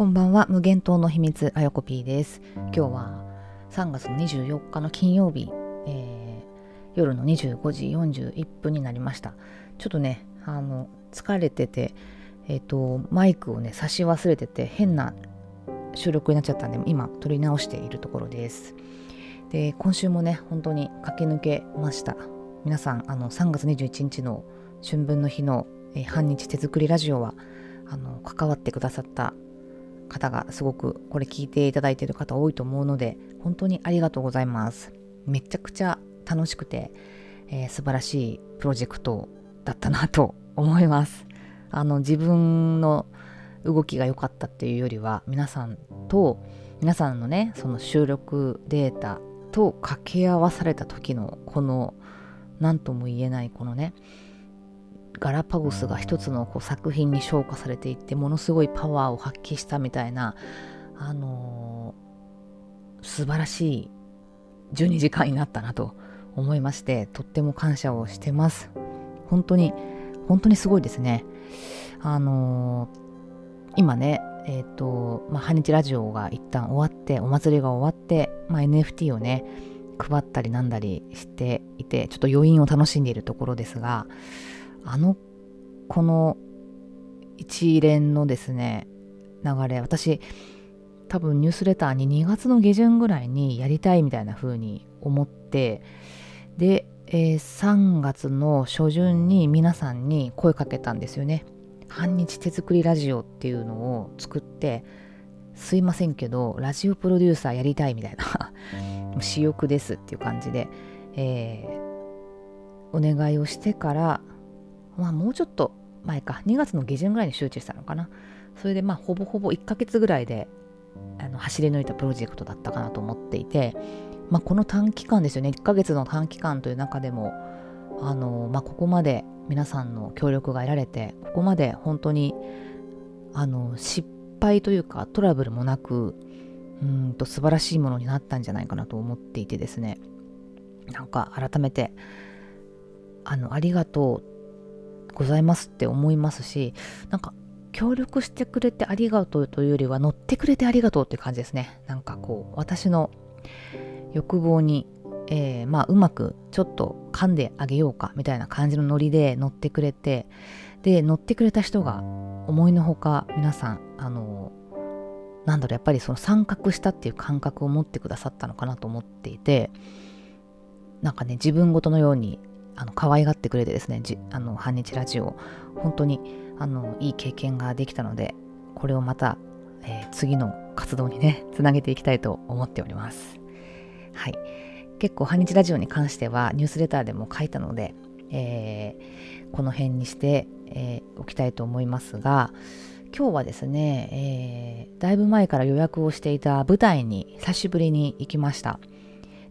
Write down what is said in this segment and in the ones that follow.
こんばんは。無限島の秘密あやこ P です。今日は3月24日の金曜日、えー、夜の25時41分になりました。ちょっとねあの疲れててえっ、ー、とマイクをね差し忘れてて変な収録になっちゃったんで今撮り直しているところです。で今週もね本当に駆け抜けました。皆さんあの3月21日の春分の日の、えー、半日手作りラジオはあの関わってくださった方がすごくこれ聞いていただいている方多いと思うので本当にありがとうございます。めちゃくちゃ楽しくて、えー、素晴らしいプロジェクトだったなと思います。あの自分の動きが良かったっていうよりは皆さんと皆さんのねその収録データと掛け合わされた時のこの何とも言えないこのねガラパゴスが一つのこう作品に昇華されていってものすごいパワーを発揮したみたいなあのー、素晴らしい12時間になったなと思いましてとっても感謝をしてます。本当に本当にすごいですね。あのー、今ねえっ、ー、と、まあ、半日ラジオが一旦終わって、お祭りが終わって、まあ、NFT をね、配ったりなんだりしていて、ちょっと余韻を楽しんでいるところですが、あの、この一連のですね、流れ、私、多分ニュースレターに2月の下旬ぐらいにやりたいみたいな風に思って、で、えー、3月の初旬に皆さんに声かけたんですよね。半日手作りラジオっていうのを作ってすいませんけどラジオプロデューサーやりたいみたいな 私欲ですっていう感じで、えー、お願いをしてからまあもうちょっと前か。2月の下旬ぐらいに集中したのかな。それでまあほぼほぼ1ヶ月ぐらいであの走り抜いたプロジェクトだったかなと思っていて、まあ、この短期間ですよね。1ヶ月の短期間という中でもあの、まあ、ここまで皆さんの協力が得られてここまで本当にあの失敗というかトラブルもなくうんと素晴らしいものになったんじゃないかなと思っていてですね。なんか改めてあのありがとうございますって思いますしなんか協力してくれてありがとうというよりは乗ってくれてありがとうっていう感じですね。なんかこう私の欲望にえー、まあうまくちょっと噛んであげようかみたいな感じのノリで乗ってくれてで乗ってくれた人が思いのほか皆さんあのなんだろうやっぱりその参画したっていう感覚を持ってくださったのかなと思っていてなんかね自分ごとのようにあの可愛がってくれてですねじあの半日ラジオ本当にあのいい経験ができたのでこれをまた、えー、次の活動にねつなげていきたいと思っております。はい。結構半日ラジオに関してはニュースレターでも書いたので、えー、この辺にして、えー、おきたいと思いますが今日はですね、えー、だいぶ前から予約をしていた舞台に久しぶりに行きました。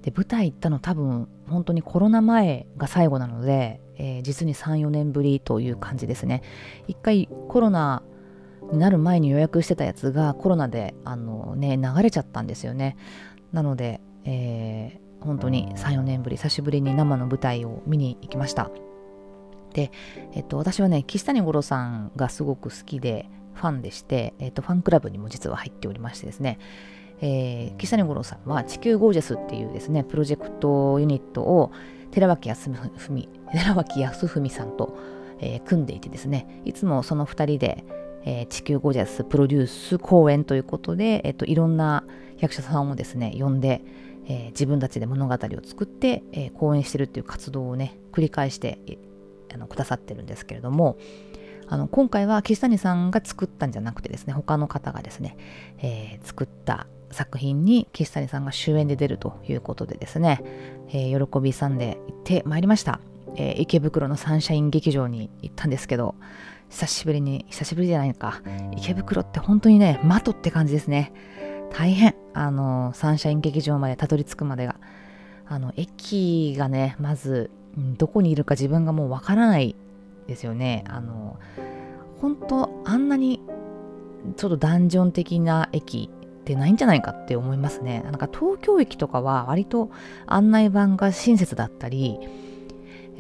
で舞台行ったの多分本当にコロナ前が最後なので、えー、実に34年ぶりという感じですね。一回コロナになる前に予約してたやつがコロナであのね流れちゃったんですよね。なので、えー、本当に34年ぶり久しぶりに生の舞台を見に行きました。で、えっと、私はね岸谷五郎さんがすごく好きでファンでして、えっと、ファンクラブにも実は入っておりましてですね、えー、岸谷五郎さんは地球ゴージャスっていうですねプロジェクトユニットを寺脇康文 寺脇康文さんと、えー、組んでいてですねいつもその2人で、えー、地球ゴージャスプロデュース公演ということで、えっと、いろんな役者さんをですね呼んでえ、自分たちで物語を作って、えー、講演してるっていう活動をね繰り返してあのくださってるんですけれどもあの今回は岸谷さんが作ったんじゃなくてですね他の方がですね、えー、作った作品に岸谷さんが主演で出るということでですね、えー、喜びさんで行ってまいりました、えー、池袋のサンシャイン劇場に行ったんですけど久しぶりに久しぶりじゃないか。池袋って本当にね的って感じですね。大変。あのサンシャイン劇場までたどり着くまでが。あの駅がねまずどこにいるか自分がもうわからないですよね。あの本当あんなにちょっとダンジョン的な駅ってないんじゃないかって思いますねなんか東京駅とかは割と案内板が親切だったり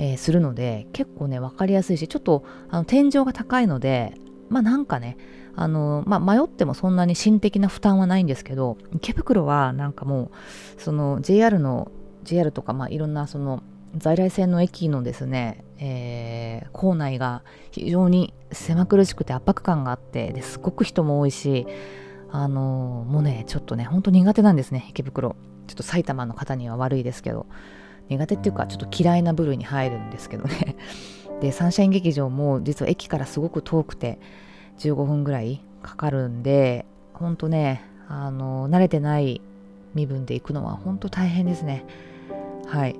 えー、するので結構ね分かりやすいしちょっとあの天井が高いのでまあなんかねあの、まあ、迷ってもそんなに心的な負担はないんですけど池袋はなんかもうその JR の JR とか、まあ、いろんなその在来線の駅のですね、えー、構内が非常に狭苦しくて圧迫感があってですごく人も多いしあのー、もうねちょっとねほんと苦手なんですね池袋。ちょっと埼玉の方には悪いですけど。苦手っていうかちょっと嫌いな部類に入るんですけどね。でサンシャイン劇場も実は駅からすごく遠くて15分ぐらいかかるんでほんとねあのー、慣れてない身分で行くのは本当大変ですね。はい。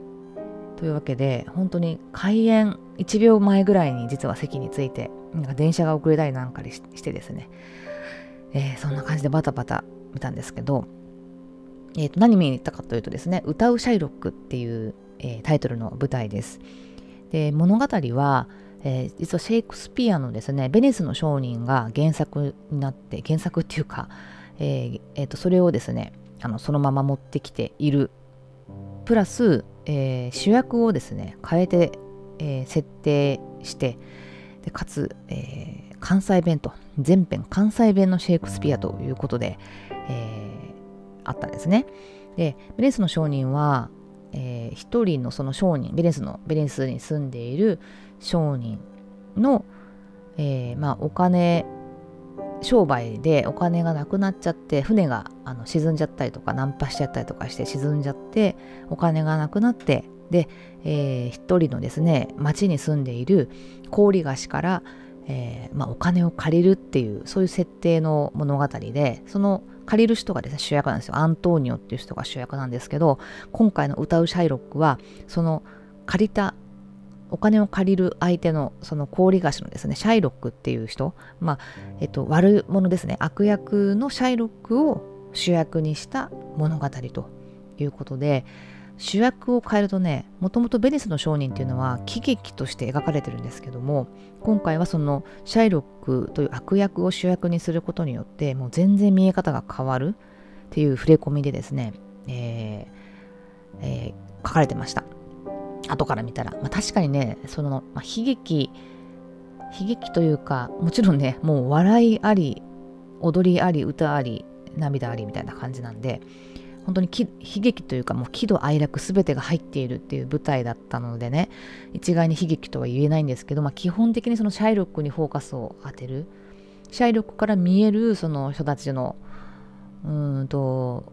というわけで本当に開園1秒前ぐらいに実は席についてなんか電車が遅れたりなんかしてですね、えー、そんな感じでバタバタ見たんですけど、えー、と何見に行ったかというとですね「歌うシャイロック」っていう、えー、タイトルの舞台です。で物語は、えー、実はシェイクスピアのですね「ベニスの商人」が原作になって原作っていうか、えー、とそれをですねあのそのまま持ってきているプラスえ、主役をですね変えて、え、設定してでかつ、え、関西弁と全編関西弁のシェイクスピアということで、えあったんですね。でベレンスの商人は、えー、一人のその商人ベレスのベレンスに住んでいる商人の、えまあ、お金商売でお金がなくなっちゃって船があの沈んじゃったりとかナンパしちゃったりとかして沈んじゃってお金がなくなってで、えー、一人のですね町に住んでいる氷菓子から、えー、まあ、お金を借りるっていうそういう設定の物語でその借りる人がですね主役なんですよ。アントーニオっていう人が主役なんですけど今回の歌うシャイロックはその借りたお金を借りる相手のその氷菓子のですねシャイロックっていう人まあえっと悪者ですね。悪役のシャイロックを主役にした物語ということで主役を変えるとねもともとベニスの商人っていうのは喜劇として描かれてるんですけども今回はそのシャイロックという悪役を主役にすることによってもう全然見え方が変わるっていう触れ込みでですね、えーえー、書かれてました。後から見たら、まあ、確かにねその、まあ、悲劇悲劇というかもちろんねもう笑いあり踊りあり歌あり涙ありみたいな感じなんで本当に悲劇というかもう喜怒哀楽全てが入っているっていう舞台だったのでね一概に悲劇とは言えないんですけど、まあ、基本的にそのシャイロックにフォーカスを当てる。シャイロックから見えるその人たちのうんと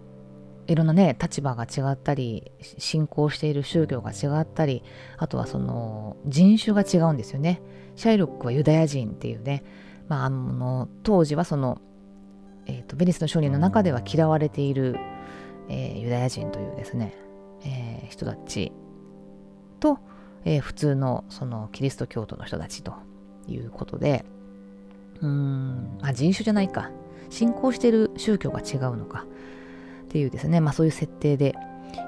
いろんなね立場が違ったり信仰している宗教が違ったりあとはその人種が違うんですよね。シャイロックはユダヤ人っていうね、まあ、あの当時はその、えーと、ベニスの商人の中では嫌われている、えー、ユダヤ人というですね、えー、人たちと、えー、普通のそのキリスト教徒の人たちということでうーん、あ、人種じゃないか信仰してる宗教が違うのかっていうですね、まあ、そういう設定で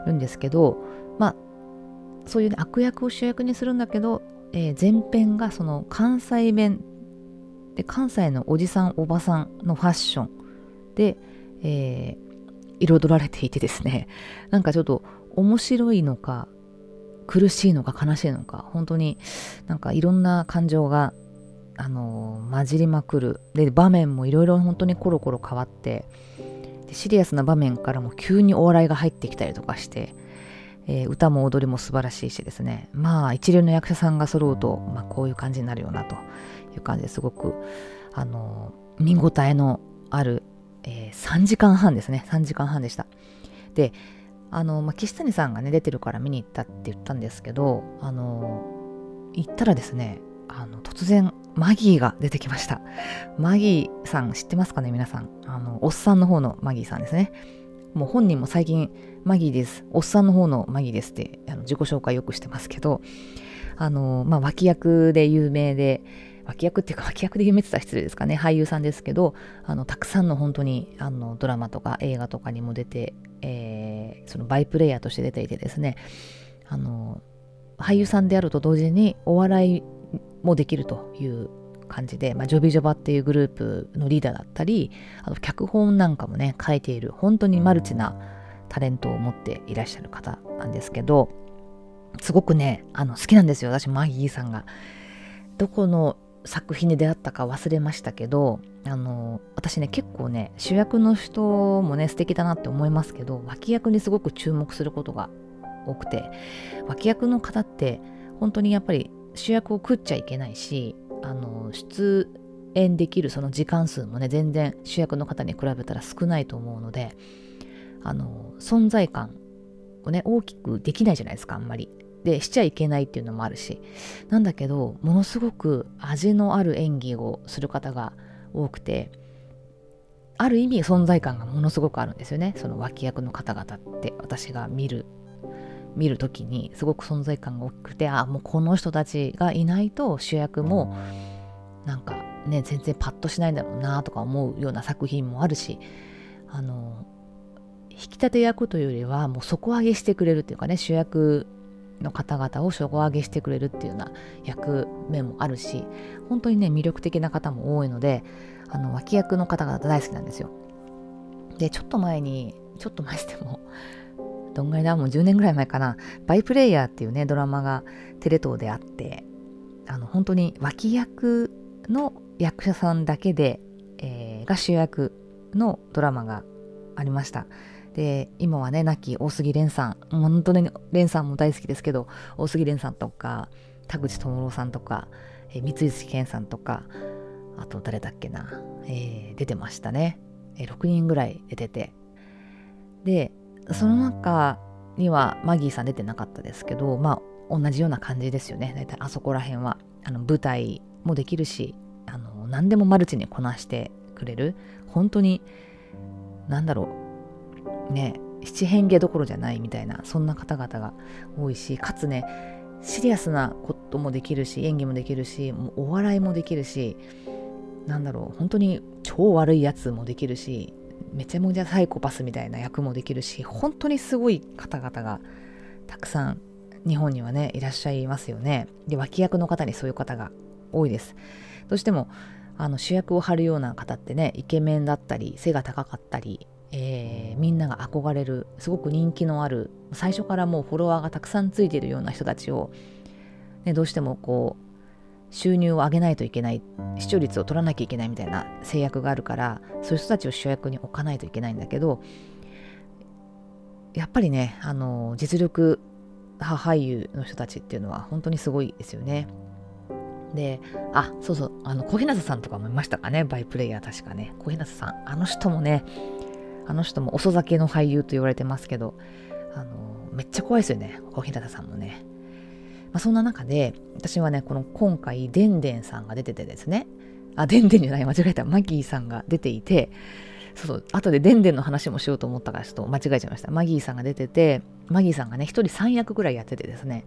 いるんですけど、まあ、そういう、ね、悪役を主役にするんだけど、えー、前編がその関西弁で関西のおじさんおばさんのファッションで、えー、彩られていてですねなんかちょっと面白いのか苦しいのか悲しいのか本当になんかいろんな感情があの、混じりまくる。で場面もいろいろ本当にコロコロ変わってでシリアスな場面からも急にお笑いが入ってきたりとかして、えー、歌も踊りも素晴らしいしですね。まあ一流の役者さんが揃うと、まあ、こういう感じになるよなという感じですごくあの見応えのある、えー、3時間半ですね3時間半でしたであの、まあ、岸谷さんがね出てるから見に行ったって言ったんですけどあの行ったらですねあの突然マギーが出てきました。マギーさん知ってますかね皆さん。あの、おっさんの方のマギーさんですね。もう本人も最近、マギーです。おっさんの方のマギーですってあの自己紹介よくしてますけど、あの、まあ、脇役で有名で、脇役っていうか脇役で有名ってたら失礼ですかね俳優さんですけどあのたくさんの本当にあのドラマとか映画とかにも出て、えー、そのバイプレイヤーとして出ていてですねあの俳優さんであると同時にお笑いもできるという感じで、まあ、ジョビジョバっていうグループのリーダーだったりあと脚本なんかもね書いている本当にマルチなタレントを持っていらっしゃる方なんですけどすごくねあの好きなんですよ私マギーさんが。どこの作品で出会ったか忘れましたけどあの私ね結構ね主役の人もね素敵だなって思いますけど脇役にすごく注目することが多くて脇役の方って本当にやっぱり主役を食っちゃいけないしあの出演できるその時間数もね全然主役の方に比べたら少ないと思うのであの存在感をね大きくできないじゃないですかあんまり。でしちゃいけないっていうのもあるしなんだけどものすごく味のある演技をする方が多くてある意味存在感がものすごくあるんですよね。その脇役の方々って私が見る見る時にすごく存在感が大きくてあもうこの人たちがいないと主役もなんかね全然パッとしないんだろうなとか思うような作品もあるしあの引き立て役というよりはもう底上げしてくれるっていうかね主役の方々を底上げしてくれるっていうような役目もあるし本当にね魅力的な方も多いのであの脇役の方々大好きなんですよ。でちょっと前にちょっと前してもどんぐらいだもう10年ぐらい前かな。バイプレイヤーっていうねドラマがテレ東であってあの本当に脇役の役者さんだけで、えー、が主役のドラマがありました。で今はね亡き大杉蓮さん。本当に蓮さんも大好きですけど大杉蓮さんとか田口智郎さんとか、えー、三石健さんとかあと誰だっけな、えー、出てましたね、えー、6人ぐらい出てて。でその中にはマギーさん出てなかったですけどまあ同じような感じですよね。大体あそこら辺は。あの舞台もできるしあの何でもマルチにこなしてくれる。本当に何だろう。ね七変化どころじゃないみたいなそんな方々が多いしかつねシリアスなこともできるし演技もできるしもうお笑いもできるしなんだろう本当に超悪いやつもできるしめちゃめちゃサイコパスみたいな役もできるし本当にすごい方々がたくさん日本にはねいらっしゃいますよね。で脇役の方にそういう方が多いです。どうしてもあの主役を張るような方ってねイケメンだったり背が高かったりえー、みんなが憧れるすごく人気のある最初からもうフォロワーがたくさんついているような人たちを、ね、どうしてもこう収入を上げないといけない視聴率を取らなきゃいけないみたいな制約があるからそういう人たちを主役に置かないといけないんだけどやっぱりねあの実力派俳優の人たちっていうのは本当にすごいですよね。で、あ、そうそう、あの、小日向さんとかもいましたかね、バイプレイヤー確かね。小日向さん、あの人もね、あの人も遅酒の俳優と言われてますけど、あのめっちゃ怖いですよね、小日向さんもね。まあ、そんな中で、私はね、この今回、でんでんさんが出ててですね、あ、でんでんじゃない、間違えた、マギーさんが出ていて、そうそう、後ででんでんの話もしようと思ったから、ちょっと間違えちゃいました。マギーさんが出てて、マギーさんがね、一人3役ぐらいやっててですね、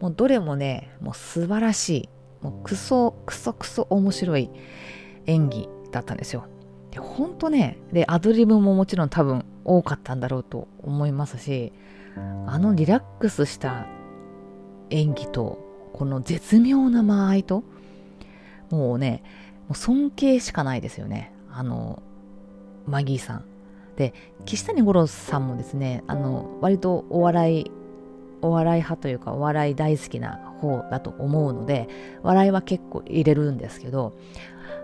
もうどれもね、もう素晴らしい、もうクソ、クソクソ面白い演技だったんですよ。で本当ねでアドリブももちろん多分多かったんだろうと思いますしあのリラックスした演技とこの絶妙な間合いともうねもう尊敬しかないですよね。あのマギーさん。で岸谷五郎さんもですねあの割とお笑いお笑い派というかお笑い大好きな方だと思うので笑いは結構入れるんですけど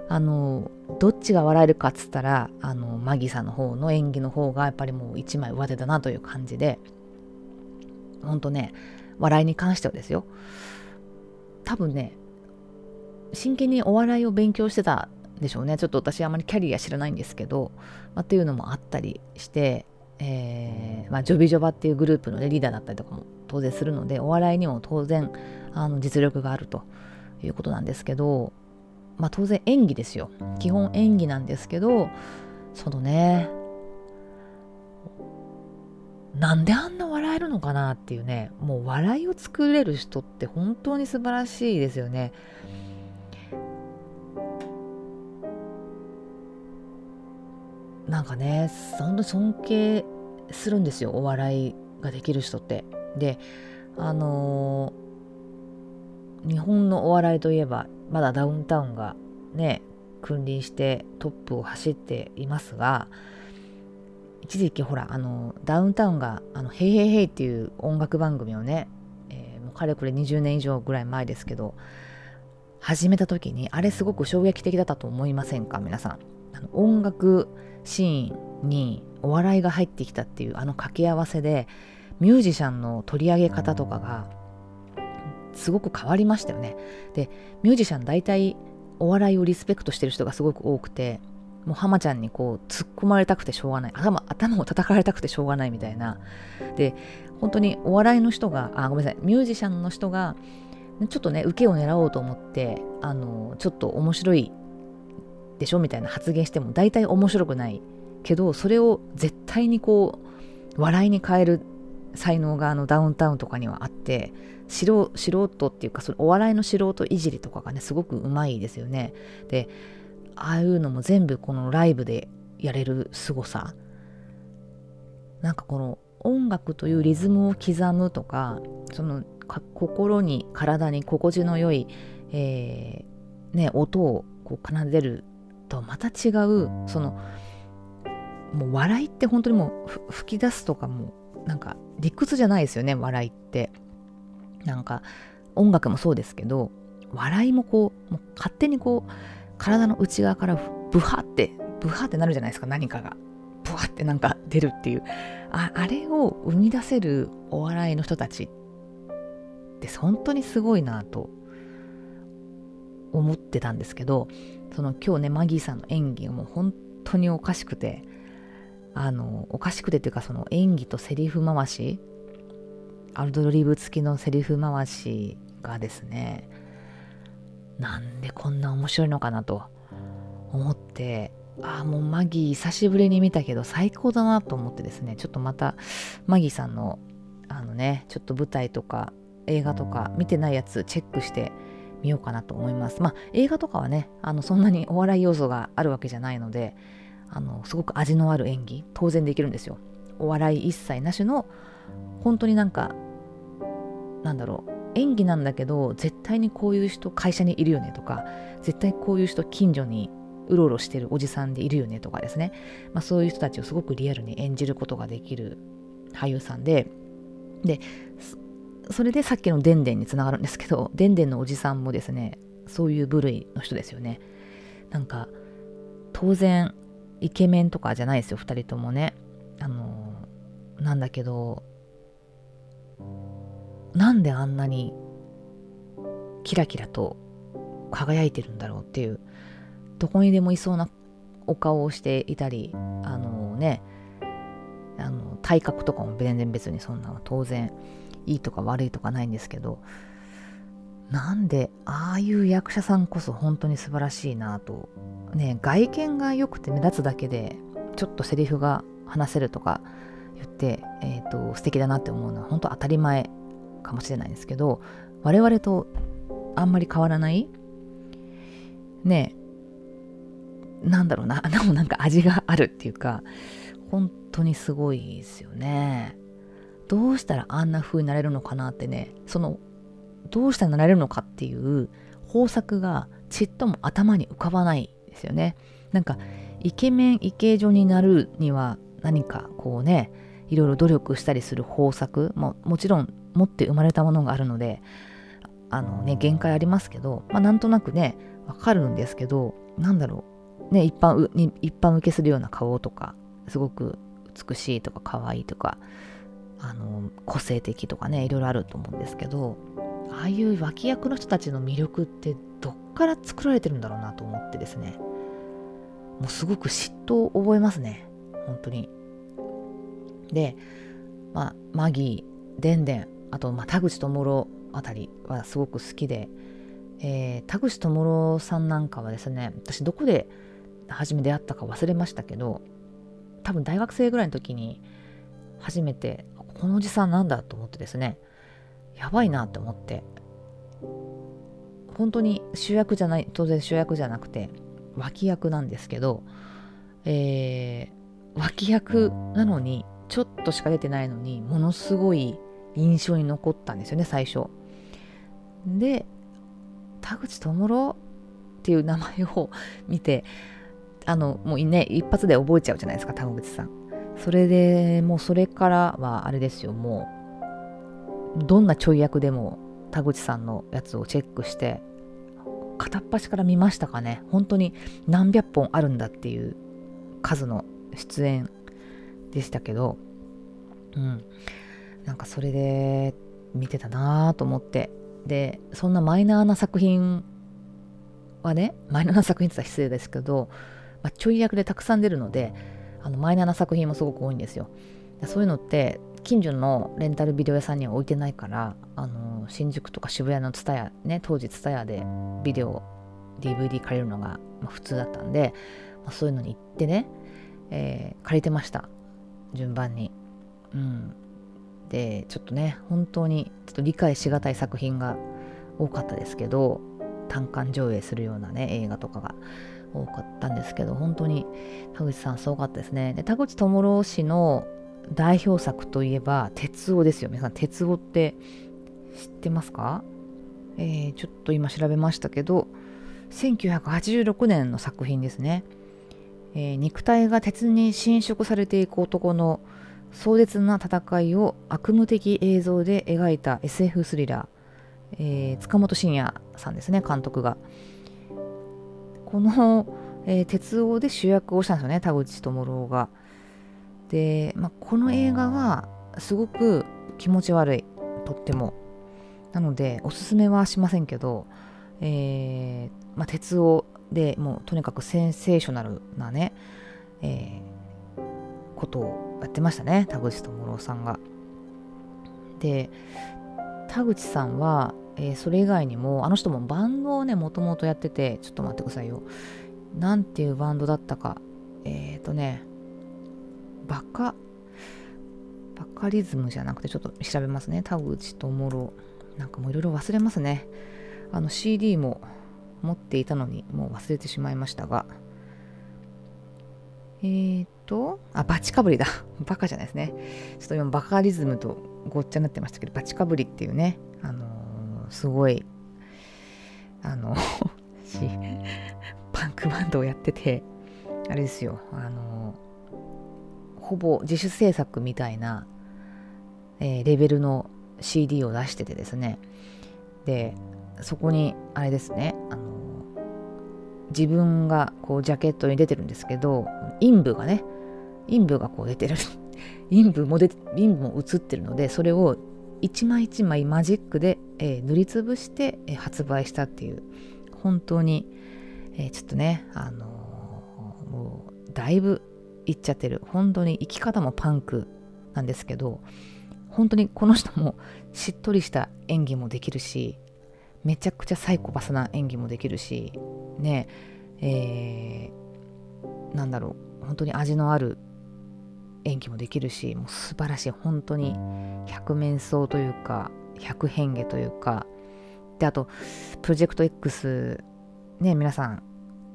あのどっちが笑えるかっつったらあのマギさんの方の演技の方がやっぱりもう一枚上手だなという感じでほんとね笑いに関してはですよ。多分ね真剣にお笑いを勉強してたでしょうね。ちょっと私あまりキャリア知らないんですけど、まあ、っていうのもあったりして、えーまあ、ジョビジョバっていうグループの、ねリーダーだったりとかも当然するのでお笑いにも当然あの実力があるということなんですけどまあ当然演技ですよ基本演技なんですけどそのねなんであんな笑えるのかなっていうねもう笑いを作れる人って本当に素晴らしいですよね。なんかね本当に尊敬するんですよお笑いができる人って。であのー、日本のお笑いといえばまだダウンタウンがね君臨してトップを走っていますが一時期ほらあのダウンタウンが「あのヘイヘイヘイ」っていう音楽番組をね、えもうかれこれ20年以上ぐらい前ですけど始めた時にあれすごく衝撃的だったと思いませんか皆さん。あの音楽シーンにお笑いが入ってきたっていうあの掛け合わせでミュージシャンの取り上げ方とかがすごく変わりましたよね。でミュージシャン大体お笑いをリスペクトしてる人がすごく多くてもう浜ちゃんにこう突っ込まれたくてしょうがない。頭頭を叩かれたくてしょうがないみたいな。で本当にお笑いの人があごめんなさい。ミュージシャンの人がちょっとね受けを狙おうと思ってあのちょっと面白いでしょみたいな発言しても大体面白くないけどそれを絶対にこう笑いに変える才能があのダウンタウンとかにはあって素人っていうかそのお笑いの素人いじりとかがねすごくうまいですよね。でああいうのも全部このライブでやれる凄さ。なんかこの音楽というリズムを刻むとかその心に体に心地の良い、えー、ね、音をこう奏でるとまた違うそのもう笑いって本当にもう吹き出すとかもなんか理屈じゃないですよね笑いって。なんか音楽もそうですけど笑いもこうもう勝手にこう体の内側からブハってブハってなるじゃないですか何かが。ブワってなんか出るっていう。ああれを生み出せるお笑いの人たちって本当にすごいなと思ってたんですけどその今日ねマギーさんの演技がもう本当におかしくてあのおかしくてっていうかその演技とセリフ回しアルドリブ付きのセリフ回しがですねなんでこんな面白いのかなと思ってああもうマギー久しぶりに見たけど最高だなと思ってですねちょっとまたマギーさんのあのねちょっと舞台とか映画とか見てないやつチェックしてみようかなと思います。まあ映画とかはねあのそんなにお笑い要素があるわけじゃないのであのすごく味のある演技当然できるんですよ。お笑い一切なしの本当になんかなんだろう演技なんだけど絶対にこういう人会社にいるよねとか絶対こういう人近所にうろうろしてるおじさんでいるよねとかですね、まあ、そういう人たちをすごくリアルに演じることができる俳優さんででそれでさっきのでんでんにつながるんですけどでんでんのおじさんもですねそういう部類の人ですよね。なんか当然イケメンとかじゃないですよ2人ともね。あのなんだけどなんであんなにキラキラと輝いてるんだろうっていうどこにでもいそうなお顔をしていたりあのねあの体格とかも全然別にそんなの当然いいとか悪いとかないんですけどなんでああいう役者さんこそ本当に素晴らしいなと。ね外見が良くて目立つだけでちょっとセリフが話せるとか言って、えーと、素敵だなって思うのは本当当たり前かもしれないんですけど我々とあんまり変わらないねなんだろうなでもなんか味があるっていうか本当にすごいですよね。どうしたらあんな風になれるのかなってねそのどうしたらなれるのかっていう方策がちっとも頭に浮かばないですよね。なんかイケメンイケ女になるには何かこうねいろいろ努力したりする方策ももちろん持って生まれたものがあるのであのね限界ありますけど、まあ、なんとなくねわかるんですけどなんだろう。ね一般に一般受けするような顔とかすごく美しいとか可愛いとかあの個性的とかねいろいろあると思うんですけどああいう脇役の人たちの魅力ってどっから作られてるんだろうなと思ってですね。もうすごく嫉妬を覚えますね。本当に。で、まあ、マギーでんでんあと、まあ、田口智郎あたりはすごく好きで、えー、田口智郎さんなんかはですね私どこで初め出会ったか忘れましたけど多分大学生ぐらいの時に初めてこのおじさんなんだと思ってですねやばいなって思って。本当に主役じゃない当然主役じゃなくて脇役なんですけど、えー、脇役なのにちょっとしか出てないのにものすごい印象に残ったんですよね最初。で田口智郎っていう名前を見てあのもうね一発で覚えちゃうじゃないですか田口さん。それでもうそれからはあれですよもうどんなちょい役でも田口さんのやつをチェックして片っ端から見ましたかね。本当に何百本あるんだっていう数の出演でしたけどうん。なんかそれで見てたなぁと思って。でそんなマイナーな作品はねマイナーな作品って言ったら失礼ですけど、まあ、ちょい役でたくさん出るのであのマイナーな作品もすごく多いんですよ。そういうのって近所のレンタルビデオ屋さんには置いてないからあの新宿とか渋谷の蔦屋ね当時蔦屋でビデオ DVD 借りるのが、普通だったんで、まあ、そういうのに行ってね、えー、借りてました。順番に。うん。でちょっとね本当にちょっと理解しがたい作品が多かったですけど単館上映するようなね映画とかが多かったんですけど本当に田口さんすごかったですね。で田口智郎氏の代表作といえば「鉄夫」ですよ。皆さん鉄夫って知ってますか？えー、ちょっと今調べましたけど1986年の作品ですね、えー、肉体が鉄に侵食されていく男の壮絶な戦いを悪夢的映像で描いた SF スリラー、えー、塚本慎也さんですね監督が。この、えー、鉄夫で主役をしたんですよね田口智郎が。で、まあ、この映画はすごく気持ち悪い。とっても。なのでおすすめはしませんけど、えーまあ、鉄夫でもうとにかくセンセーショナルなね、えー、ことをやってましたね田口智郎さんが。で田口さんは、えー、それ以外にもあの人もバンドをねもともとやっててちょっと待ってくださいよ。なんていうバンドだったか。えっ、ー、とねバカ。バカリズムじゃなくてちょっと調べますね。田口智郎。なんかもういろいろ忘れますね。あの CD も持っていたのにもう忘れてしまいましたが。えーとあバチかぶりだ。バカじゃないですね。ちょっと今バカリズムとごっちゃになってましたけどバチかぶりっていうね。あのー、すごいあの パンクバンドをやっててあれですよ。あのほぼ自主制作みたいな、えー、レベルの CD を出しててですね。でそこにあれですねあの自分がこうジャケットに出てるんですけど陰部がね陰部がこう出てる。陰部も出陰部も映ってるのでそれを一枚一枚マジックで、えー、塗りつぶして、えー、発売したっていう本当に、えー、ちょっとねあのもうだいぶ言っちゃってる。本当に生き方もパンクなんですけど本当にこの人もしっとりした演技もできるしめちゃくちゃサイコパスな演技もできるしねえー、なんだろう。本当に味のある演技もできるしもう素晴らしい。本当に百面相というか百変化というか。であとプロジェクト X ね皆さん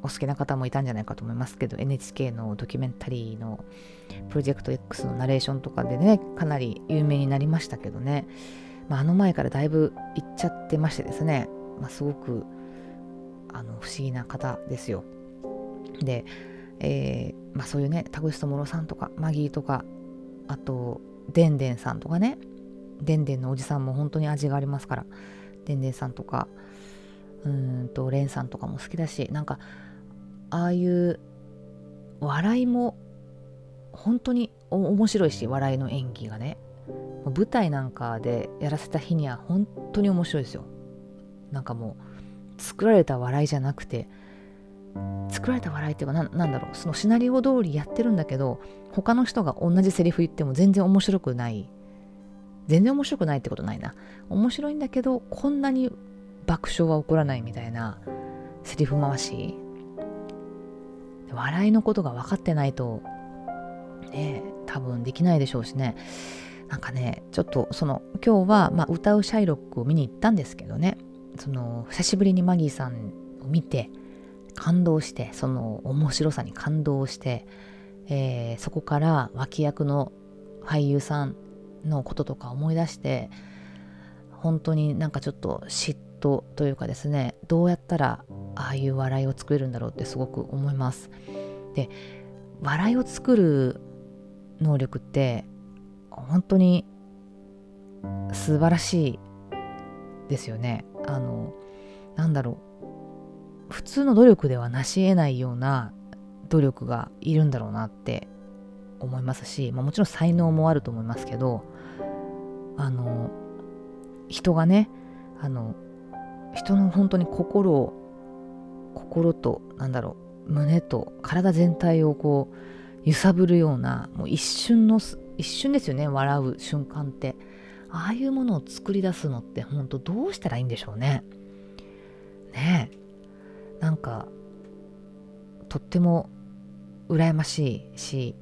お好きな方もいたんじゃないかと思いますけど NHK のドキュメンタリーのプロジェクト X のナレーションとかでねかなり有名になりましたけどね、まあ、あの前からだいぶ行っちゃってましてですね、まあ、すごくあの不思議な方ですよ。で、えー、まあ、そういうね田口智さんとかマギーとかあとでんでんさんとかね。でんでんのおじさんも本当に味がありますから。でんでんさんとかうんとレンさんとかも好きだしなんかああいう笑いも本当に面白いし笑いの演技がね。舞台なんかでやらせた日には本当に面白いですよ。なんかもう作られた笑いじゃなくて作られた笑いっていうかななんだろう。そのシナリオ通りやってるんだけど他の人が同じセリフ言っても全然面白くない。全然面白くないってことないな。面白いんだけどこんなに爆笑は起こらないみたいなセリフ回し。笑いのことが分かってないとね多分できないでしょうしね。なんかねちょっとその今日は、まあ、歌うシャイロックを見に行ったんですけどね。その久しぶりにマギーさんを見て感動してその面白さに感動して、えー、そこから脇役の俳優さんのこととか思い出して本当になんかちょっと嫉妬というかですねどうやったらああいう笑いを作れるんだろうってすごく思います。で笑いを作る能力って本当に素晴らしいですよね。あのなんだろう普通の努力では成し得ないような努力がいるんだろうなって思いますし、まあ、もちろん才能もあると思いますけどあの人がねあの人の本当に心を心となんだろう胸と体全体をこう揺さぶるようなもう一瞬の一瞬ですよね笑う瞬間って。ああいうものを作り出すのって本当どうしたらいいんでしょうね。ねえ。なんかとっても羨ましいし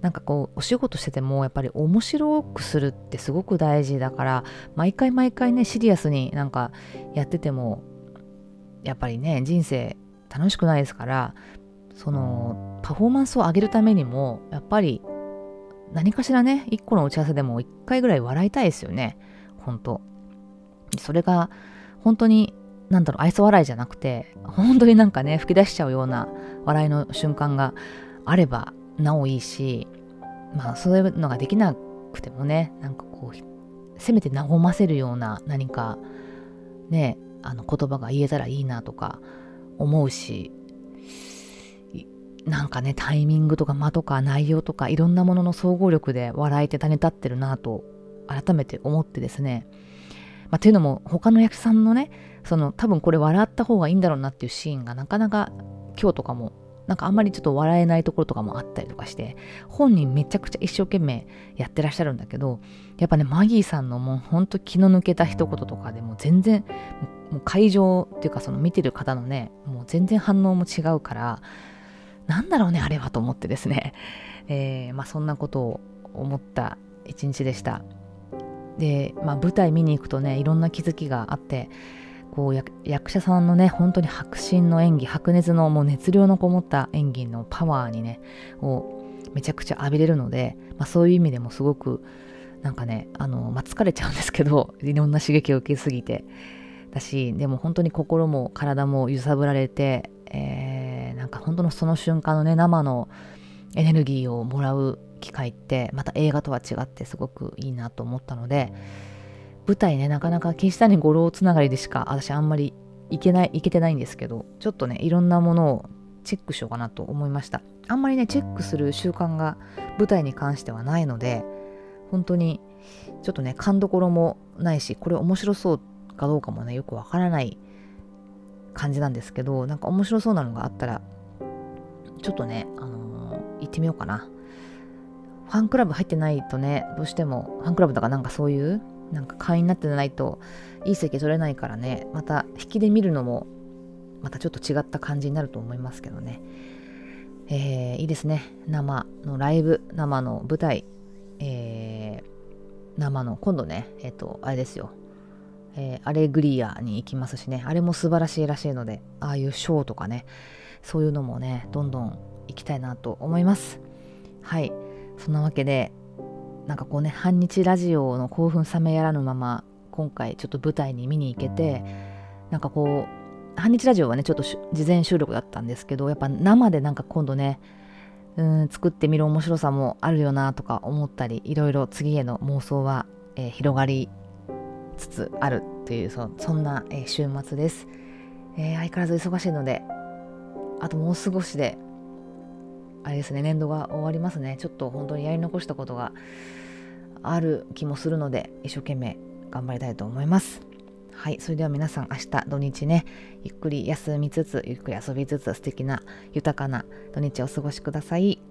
なんかこうお仕事しててもやっぱり面白くするってすごく大事だから毎回毎回ねシリアスになんかやっててもやっぱりね人生楽しくないですからそのパフォーマンスを上げるためにもやっぱり何かしらね一個の打ち合わせでも一回ぐらい笑いたいですよね。本当。それが本当になんだろう愛想笑いじゃなくて本当になんかね吹き出しちゃうような笑いの瞬間があればなおいいしまあそういうのができなくてもねなんかこうせめて和ませるような何かねあの言葉が言えたらいいなとか思うしなんかねタイミングとか間とか内容とかいろんなものの総合力で笑えて種立ってるなと改めて思ってですね。まあ、というのも他の役者さんのねその多分これ笑った方がいいんだろうなっていうシーンがなかなか今日とかもなんかあんまりちょっと笑えないところとかもあったりとかして本人めちゃくちゃ一生懸命やってらっしゃるんだけどやっぱねマギーさんのもうほんと気の抜けた一言とかでも全然もう会場っていうかその見てる方のねもう全然反応も違うからなんだろうねあれはと思ってですね、えー、まあそんなことを思った一日でした。で、まあ、舞台見に行くとねいろんな気づきがあってこう役者さんのね本当に迫真の演技白熱のもう熱量のこもった演技のパワーにねをめちゃくちゃ浴びれるので、まあ、そういう意味でもすごくなんかねあの、まあ、疲れちゃうんですけど いろんな刺激を受けすぎて。だしでも本当に心も体も揺さぶられて、えー、なんか本当のその瞬間のね生のエネルギーをもらう機会ってまた映画とは違ってすごくいいなと思ったので舞台ねなかなか岸谷五郎つながりでしか私あんまり行けない行けてないんですけどちょっとねいろんなものをチェックしようかなと思いました。あんまりねチェックする習慣が舞台に関してはないので本当にちょっとね勘どころもないしこれ面白そうかどうかもねよくわからない感じなんですけどなんか面白そうなのがあったらちょっとね、あのー、行ってみようかな。ファンクラブ入ってないとね、どうしても、ファンクラブとかなんかそういう、なんか会員になってないと、いい席取れないからね、また引きで見るのも、またちょっと違った感じになると思いますけどね。えー、いいですね。生のライブ、生の舞台、えー、生の、今度ね、えっ、ー、と、あれですよ。えー、アレグリアに行きますしね、あれも素晴らしいらしいので、ああいうショーとかね、そういうのもね、どんどん行きたいなと思います。はい。そんなわけでなんかこうね半日ラジオの興奮冷めやらぬまま今回ちょっと舞台に見に行けてなんかこう半日ラジオはねちょっと事前収録だったんですけどやっぱ生でなんか今度ねうん作ってみる面白さもあるよなとか思ったりいろいろ次への妄想は、えー、広がりつつあるというそそんな、えー、週末です、えー、相変わらず忙しいのであともう少しであれですね年度が終わりますね。ちょっと本当にやり残したことがある気もするので一生懸命頑張りたいと思います。はいそれでは皆さん明日土日ねゆっくり休みつつゆっくり遊びつつ素敵な豊かな土日をお過ごしください。